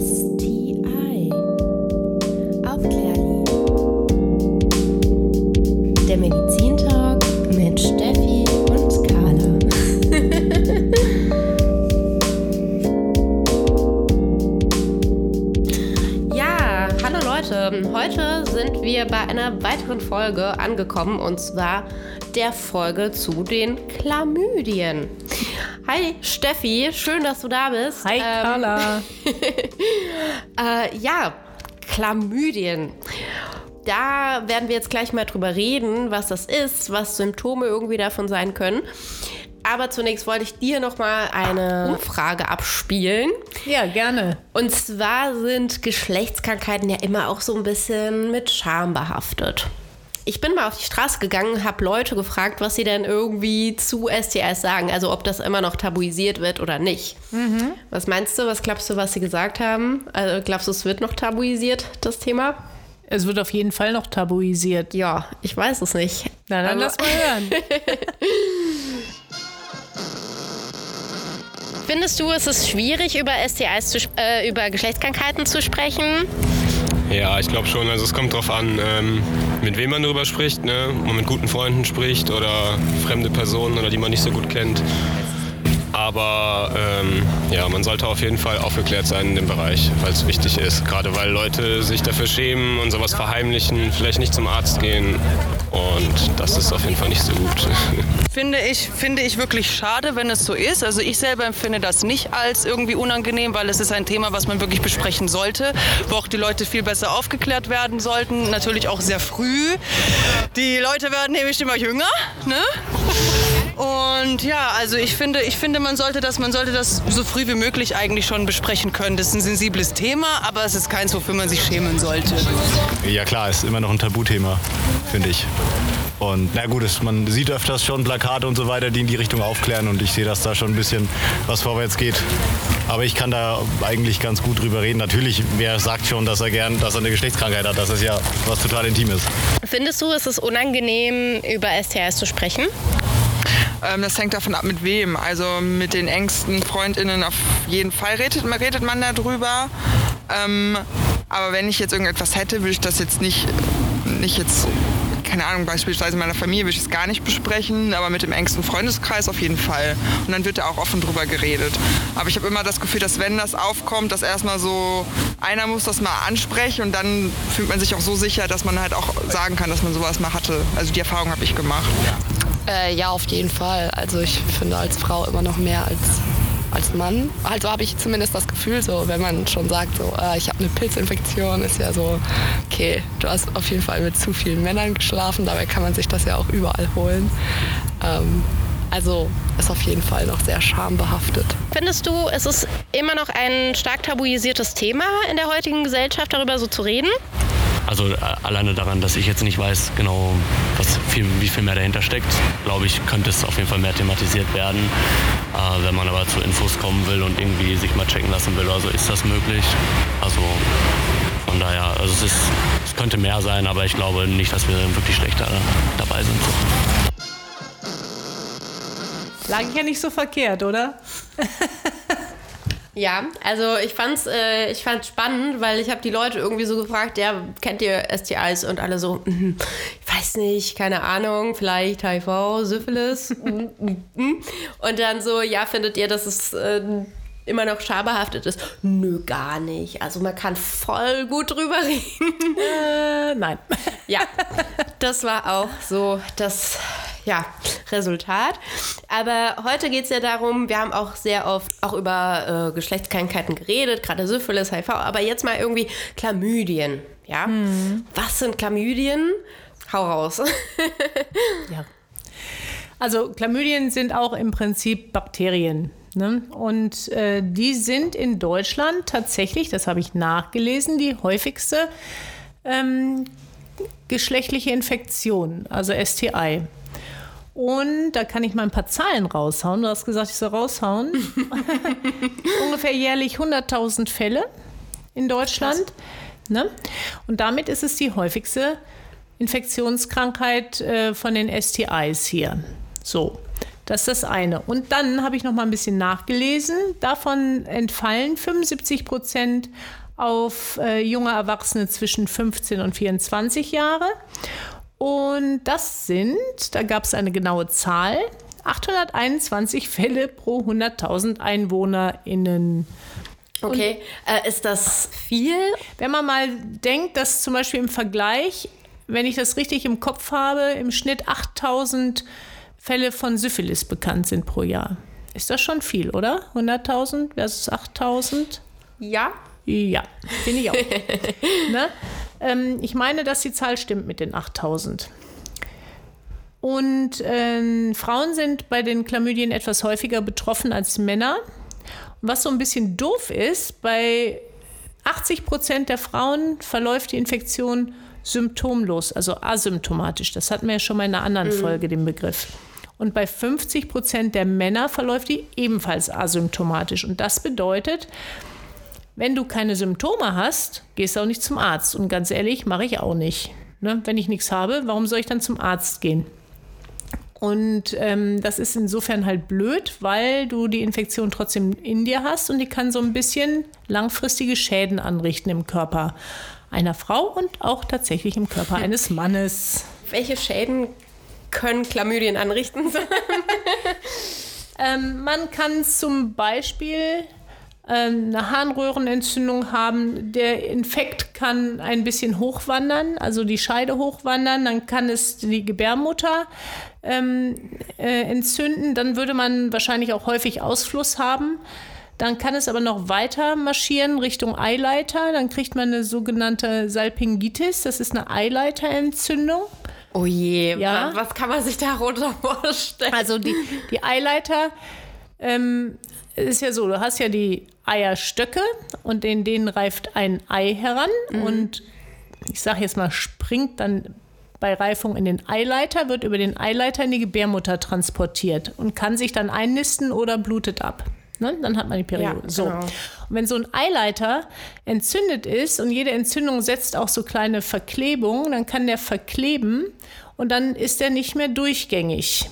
STI. Aufklärli. Der Medizintalk mit Steffi und Carla. ja, hallo Leute. Heute sind wir bei einer weiteren Folge angekommen und zwar der Folge zu den Chlamydien. Hi Steffi, schön, dass du da bist. Hi Ähm, Carla. äh, ja, Chlamydien. Da werden wir jetzt gleich mal drüber reden, was das ist, was Symptome irgendwie davon sein können. Aber zunächst wollte ich dir noch mal eine Umfrage abspielen. ja, gerne. Und zwar sind Geschlechtskrankheiten ja immer auch so ein bisschen mit Scham behaftet. Ich bin mal auf die Straße gegangen, habe Leute gefragt, was sie denn irgendwie zu STIs sagen. Also ob das immer noch tabuisiert wird oder nicht. Was meinst du? Was glaubst du, was sie gesagt haben? Also glaubst du, es wird noch tabuisiert, das Thema? Es wird auf jeden Fall noch tabuisiert. Ja, ich weiß es nicht. Na, dann Aber- lass mal hören. Findest du, es ist schwierig, über STIs zu, äh, über Geschlechtskrankheiten zu sprechen? Ja, ich glaube schon. Also es kommt drauf an, ähm, mit wem man darüber spricht. Ne? Ob man mit guten Freunden spricht oder fremde Personen oder die man nicht so gut kennt. Aber ähm, ja, man sollte auf jeden Fall aufgeklärt sein in dem Bereich, weil es wichtig ist. Gerade weil Leute sich dafür schämen und sowas verheimlichen, vielleicht nicht zum Arzt gehen. Und das ist auf jeden Fall nicht so gut. Finde ich, finde ich wirklich schade, wenn es so ist. Also ich selber empfinde das nicht als irgendwie unangenehm, weil es ist ein Thema, was man wirklich besprechen sollte, wo auch die Leute viel besser aufgeklärt werden sollten. Natürlich auch sehr früh. Die Leute werden nämlich immer jünger. Ne? Und ja, also ich finde, ich finde, man sollte das, man sollte das so früh wie möglich eigentlich schon besprechen können. Das ist ein sensibles Thema, aber es ist keins, wofür man sich schämen sollte. Ja klar, ist immer noch ein Tabuthema, finde ich. Und na gut, es, man sieht öfters schon Plakate und so weiter, die in die Richtung aufklären und ich sehe, dass da schon ein bisschen was vorwärts geht. Aber ich kann da eigentlich ganz gut drüber reden. Natürlich, wer sagt schon, dass er gern, dass er eine Geschlechtskrankheit hat, das ist ja was total Intimes. Findest du, es ist unangenehm, über STIs zu sprechen? Ähm, das hängt davon ab, mit wem. Also mit den engsten FreundInnen auf jeden Fall redet, man- redet man darüber. Ähm, aber wenn ich jetzt irgendetwas hätte, würde ich das jetzt nicht, nicht jetzt, keine Ahnung, beispielsweise in meiner Familie würde ich es gar nicht besprechen, aber mit dem engsten Freundeskreis auf jeden Fall. Und dann wird da auch offen drüber geredet. Aber ich habe immer das Gefühl, dass wenn das aufkommt, dass erstmal so einer muss das mal ansprechen und dann fühlt man sich auch so sicher, dass man halt auch sagen kann, dass man sowas mal hatte. Also die Erfahrung habe ich gemacht. Äh, ja, auf jeden Fall. Also ich finde als Frau immer noch mehr als, als Mann. Also habe ich zumindest das Gefühl, so wenn man schon sagt, so äh, ich habe eine Pilzinfektion, ist ja so, okay, du hast auf jeden Fall mit zu vielen Männern geschlafen, dabei kann man sich das ja auch überall holen. Ähm, also ist auf jeden Fall noch sehr schambehaftet. Findest du, es ist immer noch ein stark tabuisiertes Thema in der heutigen Gesellschaft, darüber so zu reden? Also äh, alleine daran, dass ich jetzt nicht weiß genau, was viel, wie viel mehr dahinter steckt, glaube ich, könnte es auf jeden Fall mehr thematisiert werden. Äh, wenn man aber zu Infos kommen will und irgendwie sich mal checken lassen will oder so, ist das möglich. Also von daher, also es, ist, es könnte mehr sein, aber ich glaube nicht, dass wir wirklich schlechter dabei sind. Lag ich ja nicht so verkehrt, oder? Ja, also ich fand's, äh, ich fand's spannend, weil ich habe die Leute irgendwie so gefragt, ja, kennt ihr STIs? Und alle so, mhm, ich weiß nicht, keine Ahnung, vielleicht HIV, Syphilis. mhm, mhm, mhm. Und dann so, ja, findet ihr, dass es äh, immer noch schambehaftet ist? Nö, gar nicht. Also man kann voll gut drüber reden. Äh, nein. Ja, das war auch so das ja, Resultat. Aber heute geht es ja darum, wir haben auch sehr oft auch über äh, Geschlechtskrankheiten geredet, gerade Syphilis, HIV, aber jetzt mal irgendwie Chlamydien. Ja? Was sind Chlamydien? Hau raus. Ja. Also Chlamydien sind auch im Prinzip Bakterien. Ne? Und äh, die sind in Deutschland tatsächlich, das habe ich nachgelesen, die häufigste ähm, geschlechtliche Infektion, also STI. Und da kann ich mal ein paar Zahlen raushauen. Du hast gesagt, ich soll raushauen. Ungefähr jährlich 100.000 Fälle in Deutschland. Ne? Und damit ist es die häufigste Infektionskrankheit äh, von den STIs hier. So. Das ist das eine. Und dann habe ich noch mal ein bisschen nachgelesen. Davon entfallen 75 Prozent auf äh, junge Erwachsene zwischen 15 und 24 Jahre. Und das sind, da gab es eine genaue Zahl, 821 Fälle pro 100.000 EinwohnerInnen. Okay, äh, ist das viel? Wenn man mal denkt, dass zum Beispiel im Vergleich, wenn ich das richtig im Kopf habe, im Schnitt 8000 Fälle von Syphilis bekannt sind pro Jahr. Ist das schon viel, oder? 100.000 versus 8000? Ja. Ja, finde ich auch. ne? Ähm, ich meine, dass die Zahl stimmt mit den 8000. Und äh, Frauen sind bei den Chlamydien etwas häufiger betroffen als Männer. Was so ein bisschen doof ist, bei 80 Prozent der Frauen verläuft die Infektion symptomlos, also asymptomatisch. Das hatten wir ja schon mal in einer anderen mhm. Folge, den Begriff. Und bei 50 Prozent der Männer verläuft die ebenfalls asymptomatisch. Und das bedeutet, wenn du keine Symptome hast, gehst du auch nicht zum Arzt. Und ganz ehrlich, mache ich auch nicht. Ne? Wenn ich nichts habe, warum soll ich dann zum Arzt gehen? Und ähm, das ist insofern halt blöd, weil du die Infektion trotzdem in dir hast und die kann so ein bisschen langfristige Schäden anrichten im Körper einer Frau und auch tatsächlich im Körper eines Mannes. Welche Schäden können Chlamydien anrichten? ähm, man kann zum Beispiel eine Harnröhrenentzündung haben. Der Infekt kann ein bisschen hochwandern, also die Scheide hochwandern, dann kann es die Gebärmutter ähm, äh, entzünden, dann würde man wahrscheinlich auch häufig Ausfluss haben. Dann kann es aber noch weiter marschieren Richtung Eileiter. Dann kriegt man eine sogenannte Salpingitis. Das ist eine Eileiterentzündung. Oh je, ja. was kann man sich darunter vorstellen? Also die, die Eileiter ähm, ist ja so, du hast ja die Eierstöcke und in denen reift ein Ei heran mhm. und ich sage jetzt mal, springt dann bei Reifung in den Eileiter, wird über den Eileiter in die Gebärmutter transportiert und kann sich dann einnisten oder blutet ab. Ne? Dann hat man die Periode. Ja, so. Genau. Und wenn so ein Eileiter entzündet ist und jede Entzündung setzt auch so kleine Verklebungen, dann kann der verkleben und dann ist er nicht mehr durchgängig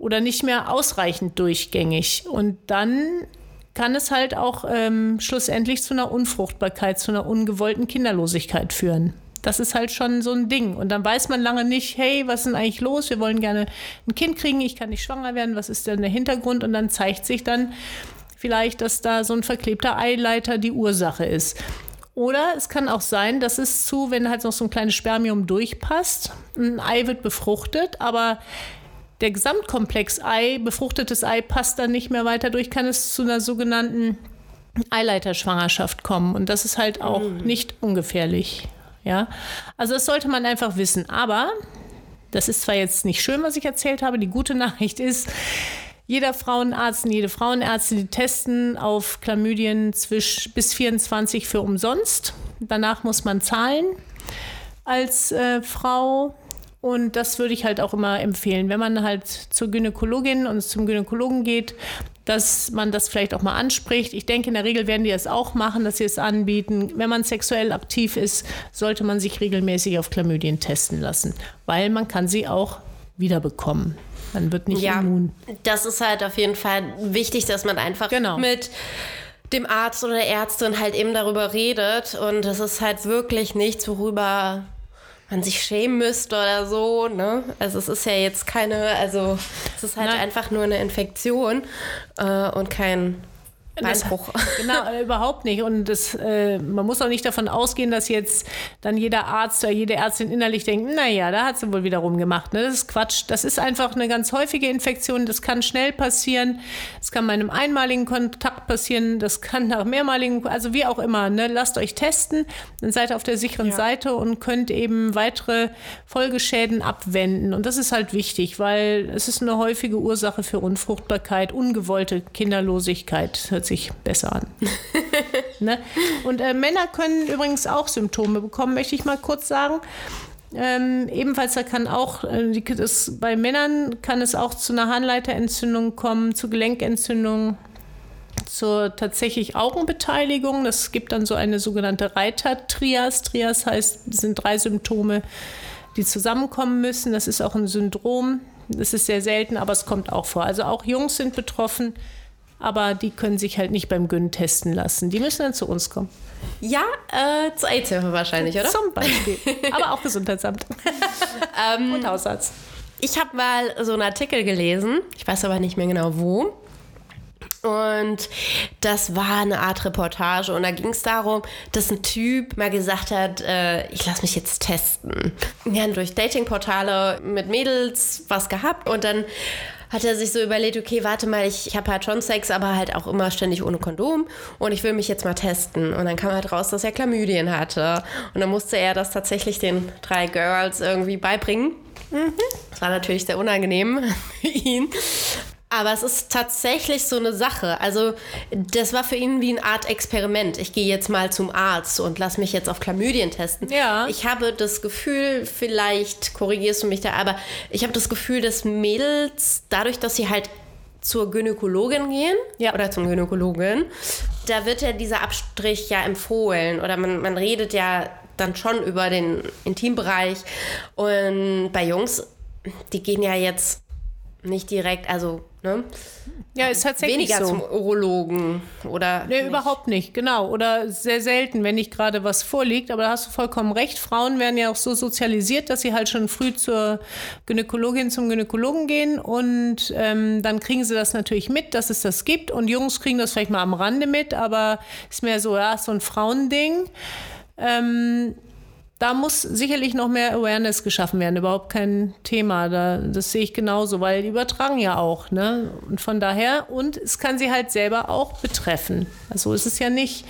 oder nicht mehr ausreichend durchgängig. Und dann kann es halt auch ähm, schlussendlich zu einer Unfruchtbarkeit, zu einer ungewollten Kinderlosigkeit führen. Das ist halt schon so ein Ding. Und dann weiß man lange nicht, hey, was ist denn eigentlich los? Wir wollen gerne ein Kind kriegen, ich kann nicht schwanger werden, was ist denn der Hintergrund? Und dann zeigt sich dann vielleicht, dass da so ein verklebter Eileiter die Ursache ist. Oder es kann auch sein, dass es zu, wenn halt noch so ein kleines Spermium durchpasst, ein Ei wird befruchtet, aber der Gesamtkomplex Ei, befruchtetes Ei, passt dann nicht mehr weiter durch, kann es zu einer sogenannten Eileiterschwangerschaft kommen. Und das ist halt auch mhm. nicht ungefährlich. Ja, also das sollte man einfach wissen. Aber das ist zwar jetzt nicht schön, was ich erzählt habe. Die gute Nachricht ist, jeder Frauenarzt und jede Frauenärztin, die testen auf Chlamydien zwischen bis 24 für umsonst. Danach muss man zahlen als äh, Frau. Und das würde ich halt auch immer empfehlen, wenn man halt zur Gynäkologin und zum Gynäkologen geht, dass man das vielleicht auch mal anspricht. Ich denke, in der Regel werden die es auch machen, dass sie es anbieten. Wenn man sexuell aktiv ist, sollte man sich regelmäßig auf Chlamydien testen lassen, weil man kann sie auch wiederbekommen. Man wird nicht ja, immun. Das ist halt auf jeden Fall wichtig, dass man einfach genau. mit dem Arzt oder der Ärztin halt eben darüber redet. Und das ist halt wirklich nichts, worüber man sich schämen müsste oder so. Ne? Also es ist ja jetzt keine, also es ist halt Nein. einfach nur eine Infektion äh, und kein Beinbruch. Das, genau, äh, überhaupt nicht. Und das, äh, man muss auch nicht davon ausgehen, dass jetzt dann jeder Arzt oder jede Ärztin innerlich denkt, naja, da hat sie wohl wieder rumgemacht. Ne? Das ist Quatsch. Das ist einfach eine ganz häufige Infektion. Das kann schnell passieren. Das kann bei einem einmaligen Kontakt passieren. Das kann nach mehrmaligen, also wie auch immer. Ne? Lasst euch testen. Dann seid ihr auf der sicheren ja. Seite und könnt eben weitere Folgeschäden abwenden. Und das ist halt wichtig, weil es ist eine häufige Ursache für Unfruchtbarkeit, ungewollte Kinderlosigkeit. Hört sich besser an. ne? Und äh, Männer können übrigens auch Symptome bekommen, möchte ich mal kurz sagen. Ähm, ebenfalls da kann auch, äh, das, bei Männern kann es auch zu einer Harnleiterentzündung kommen, zu Gelenkentzündung, zur tatsächlich Augenbeteiligung. Das gibt dann so eine sogenannte Reiter-Trias. Trias heißt, sind drei Symptome, die zusammenkommen müssen. Das ist auch ein Syndrom Das ist sehr selten, aber es kommt auch vor. Also auch Jungs sind betroffen, aber die können sich halt nicht beim Gyn testen lassen. Die müssen dann zu uns kommen. Ja, äh, zur AIDS-Hilfe wahrscheinlich, oder? Zum Beispiel. aber auch Gesundheitsamt. Und Hausarzt. Ich habe mal so einen Artikel gelesen, ich weiß aber nicht mehr genau wo. Und das war eine Art Reportage und da ging es darum, dass ein Typ mal gesagt hat, äh, ich lasse mich jetzt testen. Wir haben durch Datingportale mit Mädels was gehabt und dann hat er sich so überlegt, okay, warte mal, ich, ich habe halt schon Sex, aber halt auch immer ständig ohne Kondom und ich will mich jetzt mal testen. Und dann kam halt raus, dass er Chlamydien hatte. Und dann musste er das tatsächlich den drei Girls irgendwie beibringen. Das war natürlich sehr unangenehm für ihn. Aber es ist tatsächlich so eine Sache. Also, das war für ihn wie eine Art Experiment. Ich gehe jetzt mal zum Arzt und lass mich jetzt auf Chlamydien testen. Ja. Ich habe das Gefühl, vielleicht korrigierst du mich da, aber ich habe das Gefühl, dass Mädels, dadurch, dass sie halt zur Gynäkologin gehen Ja. oder zum Gynäkologen, da wird ja dieser Abstrich ja empfohlen oder man, man redet ja dann schon über den Intimbereich. Und bei Jungs, die gehen ja jetzt nicht direkt, also ne, Ja, ist tatsächlich weniger so. zum Urologen oder. Nee, nicht. überhaupt nicht, genau. Oder sehr selten, wenn nicht gerade was vorliegt. Aber da hast du vollkommen recht. Frauen werden ja auch so sozialisiert, dass sie halt schon früh zur Gynäkologin, zum Gynäkologen gehen. Und ähm, dann kriegen sie das natürlich mit, dass es das gibt. Und Jungs kriegen das vielleicht mal am Rande mit, aber ist mehr so, ja, so ein Frauending. Ähm, da muss sicherlich noch mehr Awareness geschaffen werden, überhaupt kein Thema. Da, das sehe ich genauso, weil die übertragen ja auch. Ne? Und von daher, und es kann sie halt selber auch betreffen. Also ist es ja nicht.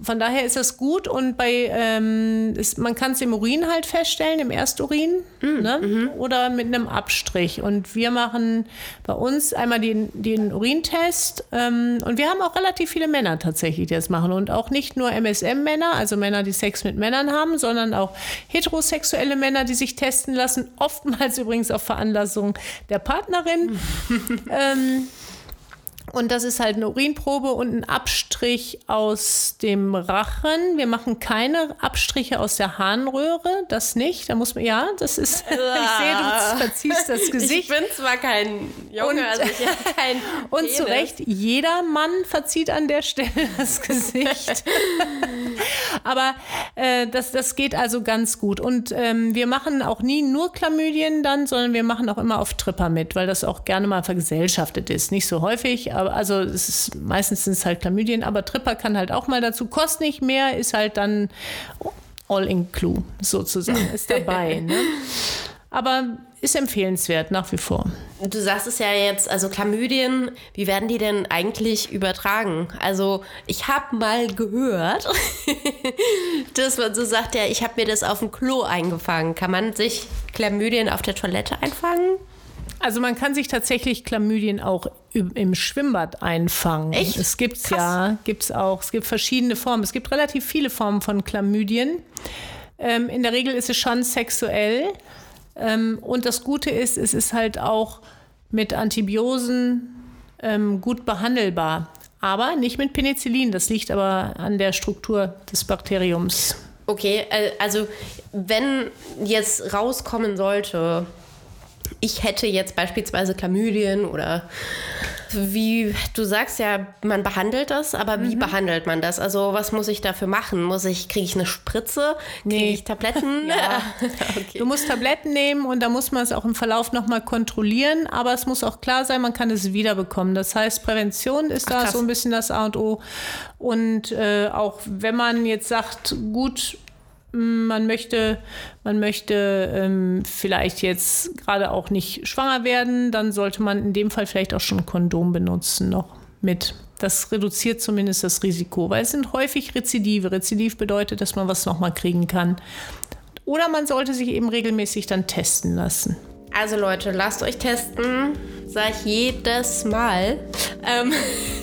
Von daher ist das gut und bei, ähm, ist, man kann es im Urin halt feststellen, im Ersturin ne? oder mit einem Abstrich. Und wir machen bei uns einmal den, den Urintest ähm, und wir haben auch relativ viele Männer tatsächlich, die das machen. Und auch nicht nur MSM-Männer, also Männer, die Sex mit Männern haben, sondern auch heterosexuelle Männer, die sich testen lassen, oftmals übrigens auf Veranlassung der Partnerin. ähm, und das ist halt eine Urinprobe und ein Abstrich aus dem Rachen. Wir machen keine Abstriche aus der Harnröhre, das nicht. Da muss man, ja, das ist, ich sehe, du verziehst das Ich Gesicht. bin zwar kein Junge, Und- also ich habe kein. Und Penis. zu Recht, jeder Mann verzieht an der Stelle das Gesicht. Aber äh, das, das geht also ganz gut. Und ähm, wir machen auch nie nur Chlamydien dann, sondern wir machen auch immer auf Tripper mit, weil das auch gerne mal vergesellschaftet ist. Nicht so häufig, aber also es ist, meistens sind es halt Chlamydien, aber Tripper kann halt auch mal dazu. Kostet nicht mehr, ist halt dann all in clue sozusagen, ist dabei. ne? Aber ist empfehlenswert nach wie vor. Du sagst es ja jetzt, also Chlamydien, wie werden die denn eigentlich übertragen? Also ich habe mal gehört, dass man so sagt, ja, ich habe mir das auf dem Klo eingefangen. Kann man sich Chlamydien auf der Toilette einfangen? Also man kann sich tatsächlich Chlamydien auch im Schwimmbad einfangen. Echt? Es gibt ja, gibt's auch. Es gibt verschiedene Formen. Es gibt relativ viele Formen von Chlamydien. Ähm, in der Regel ist es schon sexuell. Ähm, und das Gute ist, es ist halt auch mit Antibiosen ähm, gut behandelbar. Aber nicht mit Penicillin. Das liegt aber an der Struktur des Bakteriums. Okay, äh, also wenn jetzt rauskommen sollte, ich hätte jetzt beispielsweise Chlamydien oder wie du sagst ja, man behandelt das, aber wie behandelt man das? Also was muss ich dafür machen? Muss ich kriege ich eine Spritze? Kriege Nee. ich Tabletten? Ja. okay. Du musst Tabletten nehmen und da muss man es auch im Verlauf nochmal kontrollieren, aber es muss auch klar sein, man kann es wiederbekommen. Das heißt, Prävention ist da krass. so ein bisschen das A und O. Und äh, auch wenn man jetzt sagt, gut, man möchte, man möchte ähm, vielleicht jetzt gerade auch nicht schwanger werden, dann sollte man in dem Fall vielleicht auch schon ein Kondom benutzen noch mit. Das reduziert zumindest das Risiko, weil es sind häufig Rezidive. Rezidiv bedeutet, dass man was nochmal kriegen kann. Oder man sollte sich eben regelmäßig dann testen lassen. Also Leute, lasst euch testen, sage ich jedes Mal. Ähm,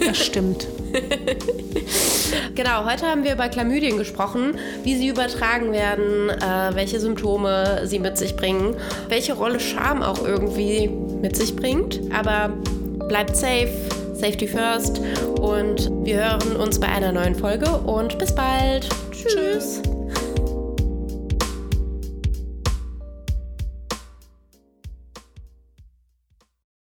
Das stimmt. Genau, heute haben wir über Chlamydien gesprochen, wie sie übertragen werden, äh, welche Symptome sie mit sich bringen, welche Rolle Scham auch irgendwie mit sich bringt. Aber bleibt safe, safety first und wir hören uns bei einer neuen Folge und bis bald. Tschüss.